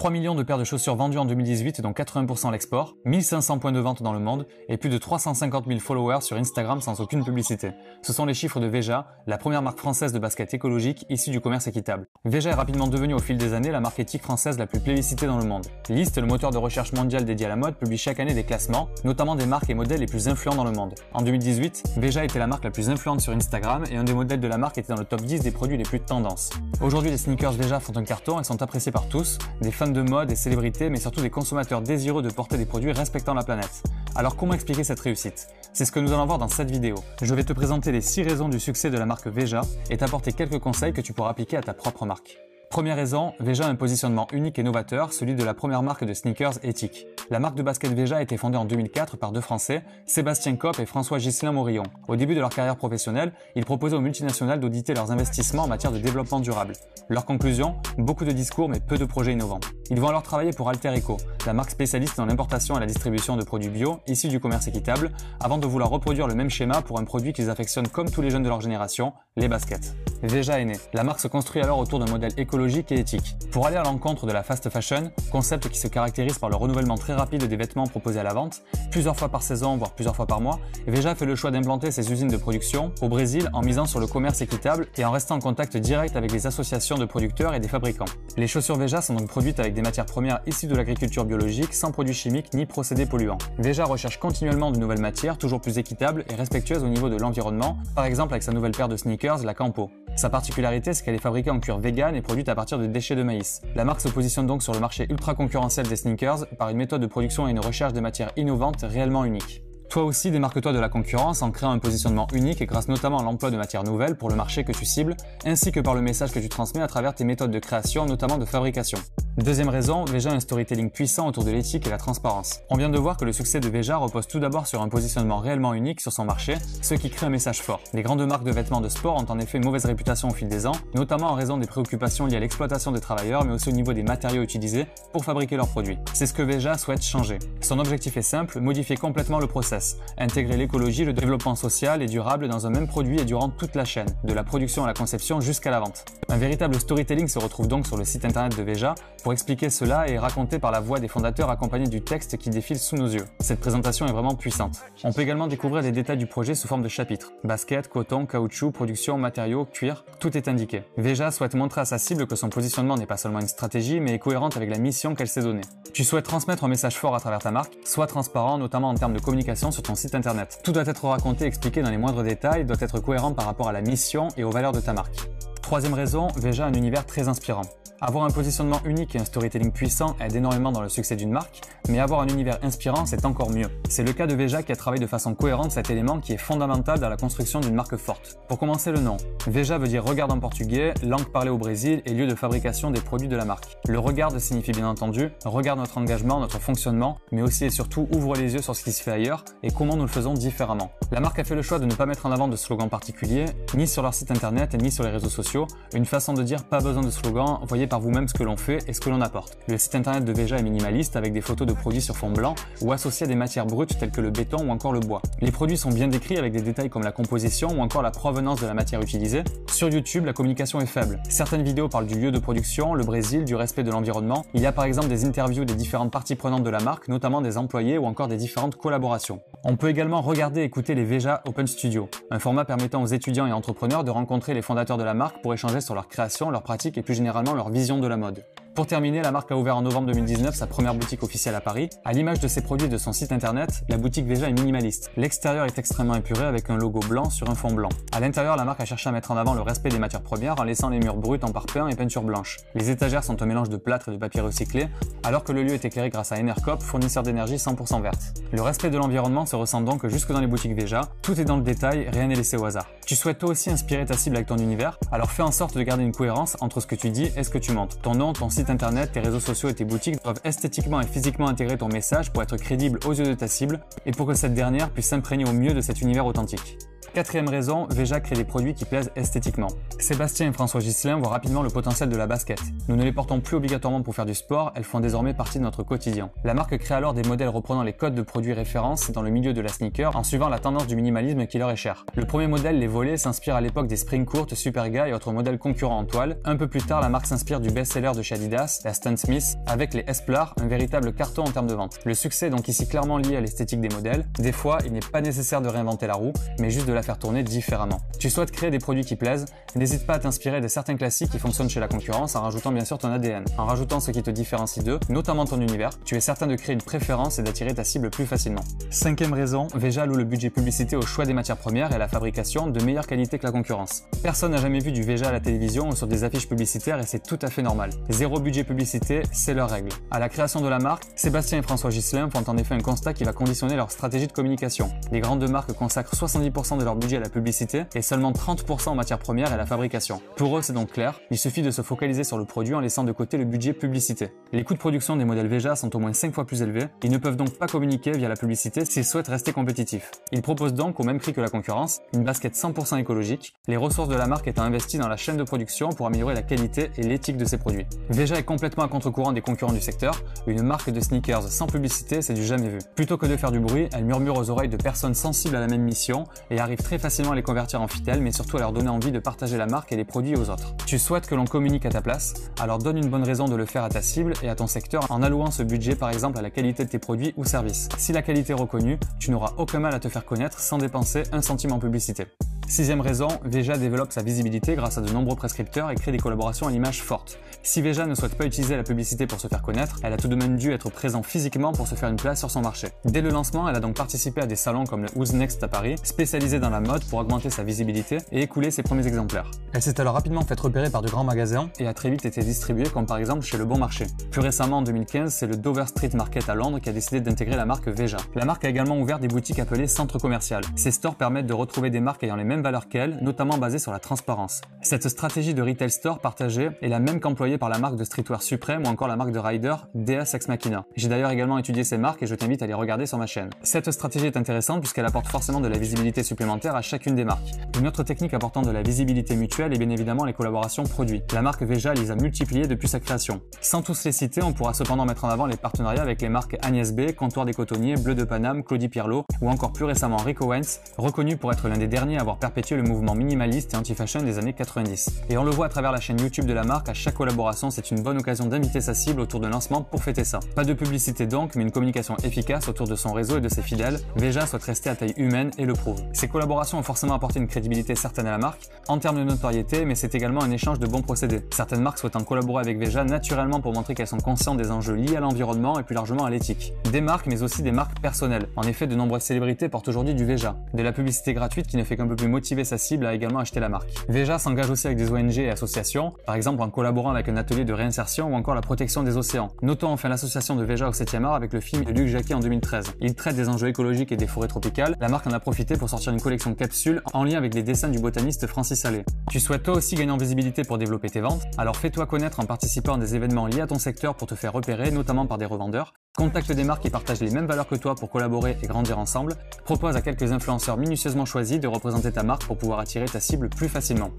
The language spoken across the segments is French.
3 millions de paires de chaussures vendues en 2018 dont 80% à l'export, 1500 points de vente dans le monde et plus de 350 000 followers sur Instagram sans aucune publicité. Ce sont les chiffres de Veja, la première marque française de basket écologique issue du commerce équitable. Veja est rapidement devenue au fil des années la marque éthique française la plus plébiscitée dans le monde. List, le moteur de recherche mondial dédié à la mode, publie chaque année des classements, notamment des marques et modèles les plus influents dans le monde. En 2018, Veja était la marque la plus influente sur Instagram et un des modèles de la marque était dans le top 10 des produits les plus tendance. Aujourd'hui, les sneakers Veja font un carton et sont appréciés par tous, des fans de mode, des célébrités, mais surtout des consommateurs désireux de porter des produits respectant la planète. Alors comment expliquer cette réussite? C'est ce que nous allons voir dans cette vidéo. Je vais te présenter les 6 raisons du succès de la marque Veja et t'apporter quelques conseils que tu pourras appliquer à ta propre marque. Première raison, Veja a un positionnement unique et novateur, celui de la première marque de sneakers éthique. La marque de basket Veja a été fondée en 2004 par deux Français, Sébastien Kopp et François Ghislain Morillon. Au début de leur carrière professionnelle, ils proposaient aux multinationales d'auditer leurs investissements en matière de développement durable. Leur conclusion, beaucoup de discours mais peu de projets innovants. Ils vont alors travailler pour Alter Eco, la marque spécialiste dans l'importation et la distribution de produits bio issus du commerce équitable, avant de vouloir reproduire le même schéma pour un produit qu'ils affectionnent comme tous les jeunes de leur génération, les baskets. Veja est né. La marque se construit alors autour d'un modèle écologique et éthique. Pour aller à l'encontre de la fast fashion, concept qui se caractérise par le renouvellement très rapide des vêtements proposés à la vente, plusieurs fois par saison, voire plusieurs fois par mois, Veja fait le choix d'implanter ses usines de production au Brésil en misant sur le commerce équitable et en restant en contact direct avec les associations de producteurs et des fabricants. Les chaussures Veja sont donc produites avec des matières premières issues de l'agriculture biologique, sans produits chimiques ni procédés polluants. Veja recherche continuellement de nouvelles matières, toujours plus équitables et respectueuses au niveau de l'environnement, par exemple avec sa nouvelle paire de sneakers, la Campo. Sa particularité, c'est qu'elle est fabriquée en cuir vegan et produite à partir de déchets de maïs. La marque se positionne donc sur le marché ultra concurrentiel des sneakers par une méthode de production et une recherche des matières innovantes réellement uniques. Toi aussi, démarque-toi de la concurrence en créant un positionnement unique grâce notamment à l'emploi de matières nouvelles pour le marché que tu cibles, ainsi que par le message que tu transmets à travers tes méthodes de création, notamment de fabrication. Deuxième raison, Veja a un storytelling puissant autour de l'éthique et la transparence. On vient de voir que le succès de Veja repose tout d'abord sur un positionnement réellement unique sur son marché, ce qui crée un message fort. Les grandes marques de vêtements de sport ont en effet une mauvaise réputation au fil des ans, notamment en raison des préoccupations liées à l'exploitation des travailleurs, mais aussi au niveau des matériaux utilisés pour fabriquer leurs produits. C'est ce que Veja souhaite changer. Son objectif est simple, modifier complètement le process, intégrer l'écologie, le développement social et durable dans un même produit et durant toute la chaîne, de la production à la conception jusqu'à la vente. Un véritable storytelling se retrouve donc sur le site internet de Veja pour expliquer cela et raconté par la voix des fondateurs accompagnés du texte qui défile sous nos yeux. Cette présentation est vraiment puissante. On peut également découvrir les détails du projet sous forme de chapitres. Basket, coton, caoutchouc, production, matériaux, cuir, tout est indiqué. Veja souhaite montrer à sa cible que son positionnement n'est pas seulement une stratégie mais est cohérente avec la mission qu'elle s'est donnée. Tu souhaites transmettre un message fort à travers ta marque, sois transparent notamment en termes de communication sur ton site internet. Tout doit être raconté et expliqué dans les moindres détails, doit être cohérent par rapport à la mission et aux valeurs de ta marque. Troisième raison, Veja a un univers très inspirant. Avoir un positionnement unique et un storytelling puissant aide énormément dans le succès d'une marque, mais avoir un univers inspirant, c'est encore mieux. C'est le cas de Veja qui a travaillé de façon cohérente cet élément qui est fondamental dans la construction d'une marque forte. Pour commencer, le nom. Veja veut dire regarde en portugais, langue parlée au Brésil et lieu de fabrication des produits de la marque. Le regarde signifie bien entendu regarde notre engagement, notre fonctionnement, mais aussi et surtout ouvre les yeux sur ce qui se fait ailleurs et comment nous le faisons différemment. La marque a fait le choix de ne pas mettre en avant de slogan particulier, ni sur leur site internet, ni sur les réseaux sociaux, une façon de dire pas besoin de slogan, voyez par vous-même ce que l'on fait et ce que l'on apporte. Le site internet de Veja est minimaliste avec des photos de produits sur fond blanc ou associés à des matières brutes telles que le béton ou encore le bois. Les produits sont bien décrits avec des détails comme la composition ou encore la provenance de la matière utilisée. Sur YouTube, la communication est faible. Certaines vidéos parlent du lieu de production, le Brésil, du respect de l'environnement. Il y a par exemple des interviews des différentes parties prenantes de la marque, notamment des employés ou encore des différentes collaborations. On peut également regarder et écouter les Veja Open Studio, un format permettant aux étudiants et entrepreneurs de rencontrer les fondateurs de la marque pour échanger sur leur création, leurs pratiques et plus généralement leur vision de la mode. Pour terminer, la marque a ouvert en novembre 2019 sa première boutique officielle à Paris. À l'image de ses produits et de son site internet, la boutique Veja est minimaliste. L'extérieur est extrêmement épuré avec un logo blanc sur un fond blanc. À l'intérieur, la marque a cherché à mettre en avant le respect des matières premières en laissant les murs bruts en parpaing et peinture blanche. Les étagères sont un mélange de plâtre et de papier recyclé, alors que le lieu est éclairé grâce à Enercop, fournisseur d'énergie 100% verte. Le respect de l'environnement se ressent donc jusque dans les boutiques Veja, tout est dans le détail, rien n'est laissé au hasard. Tu souhaites toi aussi inspirer ta cible avec ton univers, alors fais en sorte de garder une cohérence entre ce que tu dis et ce que tu montres. Ton nom, ton site internet, tes réseaux sociaux et tes boutiques doivent esthétiquement et physiquement intégrer ton message pour être crédible aux yeux de ta cible et pour que cette dernière puisse s'imprégner au mieux de cet univers authentique. Quatrième raison, Veja crée des produits qui plaisent esthétiquement. Sébastien et François Gislin voient rapidement le potentiel de la basket. Nous ne les portons plus obligatoirement pour faire du sport, elles font désormais partie de notre quotidien. La marque crée alors des modèles reprenant les codes de produits références dans le milieu de la sneaker en suivant la tendance du minimalisme qui leur est cher. Le premier modèle, les volets, s'inspire à l'époque des Spring Court, Superga et autres modèles concurrents en toile. Un peu plus tard, la marque s'inspire du best-seller de chez Adidas, la Stan Smith, avec les Esplar, un véritable carton en termes de vente. Le succès est donc ici clairement lié à l'esthétique des modèles. Des fois, il n'est pas nécessaire de réinventer la roue, mais juste de la faire tourner différemment. Tu souhaites créer des produits qui plaisent, n'hésite pas à t'inspirer de certains classiques qui fonctionnent chez la concurrence en rajoutant bien sûr ton ADN. En rajoutant ce qui te différencie d'eux, notamment ton univers, tu es certain de créer une préférence et d'attirer ta cible plus facilement. Cinquième raison, Veja loue le budget publicité au choix des matières premières et à la fabrication de meilleure qualité que la concurrence. Personne n'a jamais vu du Veja à la télévision ou sur des affiches publicitaires et c'est tout à fait normal. Zéro budget publicité, c'est leur règle. À la création de la marque, Sébastien et François Gislin font en effet un constat qui va conditionner leur stratégie de communication. Les grandes marques consacrent 70% de leur budget à la publicité et seulement 30% en matières premières et à la fabrication. Pour eux, c'est donc clair, il suffit de se focaliser sur le produit en laissant de côté le budget publicité. Les coûts de production des modèles Veja sont au moins 5 fois plus élevés, ils ne peuvent donc pas communiquer via la publicité s'ils souhaitent rester compétitifs. Ils proposent donc, au même prix que la concurrence, une basket 100% écologique, les ressources de la marque étant investies dans la chaîne de production pour améliorer la qualité et l'éthique de ses produits. Veja est complètement à contre-courant des concurrents du secteur, une marque de sneakers sans publicité, c'est du jamais vu. Plutôt que de faire du bruit, elle murmure aux oreilles de personnes sensibles à la même mission et arrive très facilement à les convertir en fidèles, mais surtout à leur donner envie de partager la marque et les produits aux autres. Tu souhaites que l'on communique à ta place, alors donne une bonne raison de le faire à ta cible et à ton secteur en allouant ce budget par exemple à la qualité de tes produits ou services. Si la qualité est reconnue, tu n'auras aucun mal à te faire connaître sans dépenser un centime en publicité. Sixième raison, Veja développe sa visibilité grâce à de nombreux prescripteurs et crée des collaborations à l'image forte. Si Veja ne souhaite pas utiliser la publicité pour se faire connaître, elle a tout de même dû être présent physiquement pour se faire une place sur son marché. Dès le lancement, elle a donc participé à des salons comme le Who's Next à Paris, spécialisé dans la mode pour augmenter sa visibilité et écouler ses premiers exemplaires. Elle s'est alors rapidement faite repérer par de grands magasins et a très vite été distribuée comme par exemple chez Le Bon Marché. Plus récemment en 2015, c'est le Dover Street Market à Londres qui a décidé d'intégrer la marque Veja. La marque a également ouvert des boutiques appelées centres commerciaux. Ces stores permettent de retrouver des marques ayant les mêmes valeurs qu'elle, notamment basée sur la transparence. Cette stratégie de retail store partagée est la même qu'employée par la marque de streetwear Supreme ou encore la marque de rider DS Ex Machina. J'ai d'ailleurs également étudié ces marques et je t'invite à les regarder sur ma chaîne. Cette stratégie est intéressante puisqu'elle apporte forcément de la visibilité supplémentaire à chacune des marques. Une autre technique apportant de la visibilité mutuelle est bien évidemment les collaborations produits. La marque Veja les a multipliées depuis sa création. Sans tous les citer, on pourra cependant mettre en avant les partenariats avec les marques Agnès B, Comptoir des Cotonniers, Bleu de Paname, Claudie Pierlot ou encore plus récemment Rico Wentz, reconnu pour être l'un des derniers à avoir perpétué le mouvement minimaliste et anti-fashion des années 90. Et on le voit à travers la chaîne YouTube de la marque, à chaque collaboration, c'est une bonne occasion d'inviter sa cible autour de lancement pour fêter ça. Pas de publicité donc, mais une communication efficace autour de son réseau et de ses fidèles. Veja souhaite rester à taille humaine et le prouve. Ces collaborations ont forcément apporté une crédibilité certaine à la marque, en termes de notoriété, mais c'est également un échange de bons procédés. Certaines marques souhaitant collaborer avec Veja naturellement pour montrer qu'elles sont conscientes des enjeux liés à l'environnement et plus largement à l'éthique. Des marques, mais aussi des marques personnelles. En effet, de nombreuses célébrités portent aujourd'hui du Veja. De la publicité gratuite qui ne fait qu'un peu plus motiver sa cible à également acheter la marque. Veja s'engage aussi avec des ONG et associations, par exemple en collaborant avec un atelier de réinsertion ou encore la protection des océans. Notons enfin l'association de Veja au 7e art avec le film de Luc Jacquet en 2013. Il traite des enjeux écologiques et des forêts tropicales. La marque en a profité pour sortir une collection capsule en lien avec les dessins du botaniste Francis Allais. Tu souhaites toi aussi gagner en visibilité pour développer tes ventes? Alors fais-toi connaître en participant à des événements liés à ton secteur pour te faire repérer, notamment par des revendeurs. Contacte des marques qui partagent les mêmes valeurs que toi pour collaborer et grandir ensemble. Propose à quelques influenceurs minutieusement choisis de représenter ta marque pour pouvoir attirer ta cible plus facilement.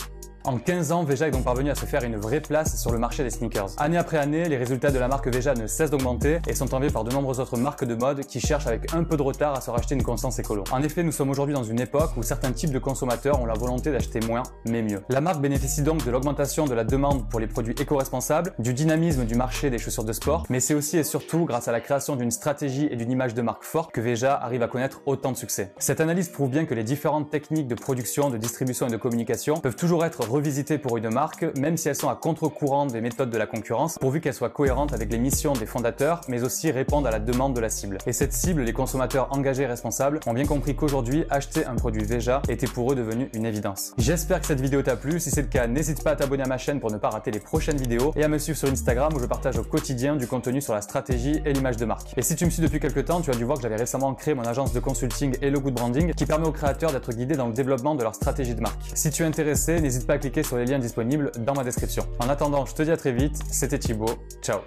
En 15 ans, Veja est donc parvenu à se faire une vraie place sur le marché des sneakers. Année après année, les résultats de la marque Veja ne cessent d'augmenter et sont enviés par de nombreuses autres marques de mode qui cherchent avec un peu de retard à se racheter une conscience écolo. En effet, nous sommes aujourd'hui dans une époque où certains types de consommateurs ont la volonté d'acheter moins, mais mieux. La marque bénéficie donc de l'augmentation de la demande pour les produits éco-responsables, du dynamisme du marché des chaussures de sport, mais c'est aussi et surtout grâce à la création d'une stratégie et d'une image de marque forte que Veja arrive à connaître autant de succès. Cette analyse prouve bien que les différentes techniques de production, de distribution et de communication peuvent toujours être revisitées pour une marque, même si elles sont à contre-courant des méthodes de la concurrence, pourvu qu'elles soient cohérentes avec les missions des fondateurs, mais aussi répondent à la demande de la cible. Et cette cible, les consommateurs engagés et responsables, ont bien compris qu'aujourd'hui, acheter un produit Veja était pour eux devenu une évidence. J'espère que cette vidéo t'a plu. Si c'est le cas, n'hésite pas à t'abonner à ma chaîne pour ne pas rater les prochaines vidéos et à me suivre sur Instagram où je partage au quotidien du contenu sur la stratégie et l'image de marque. Et si tu me suis depuis quelques temps, tu as dû voir que j'avais récemment créé mon agence de consulting Hello Good Branding qui permet aux créateurs d'être guidés dans le développement de leur stratégie de marque. Si tu es intéressé, n'hésite pas sur les liens disponibles dans ma description. En attendant, je te dis à très vite, c'était Thibaut, ciao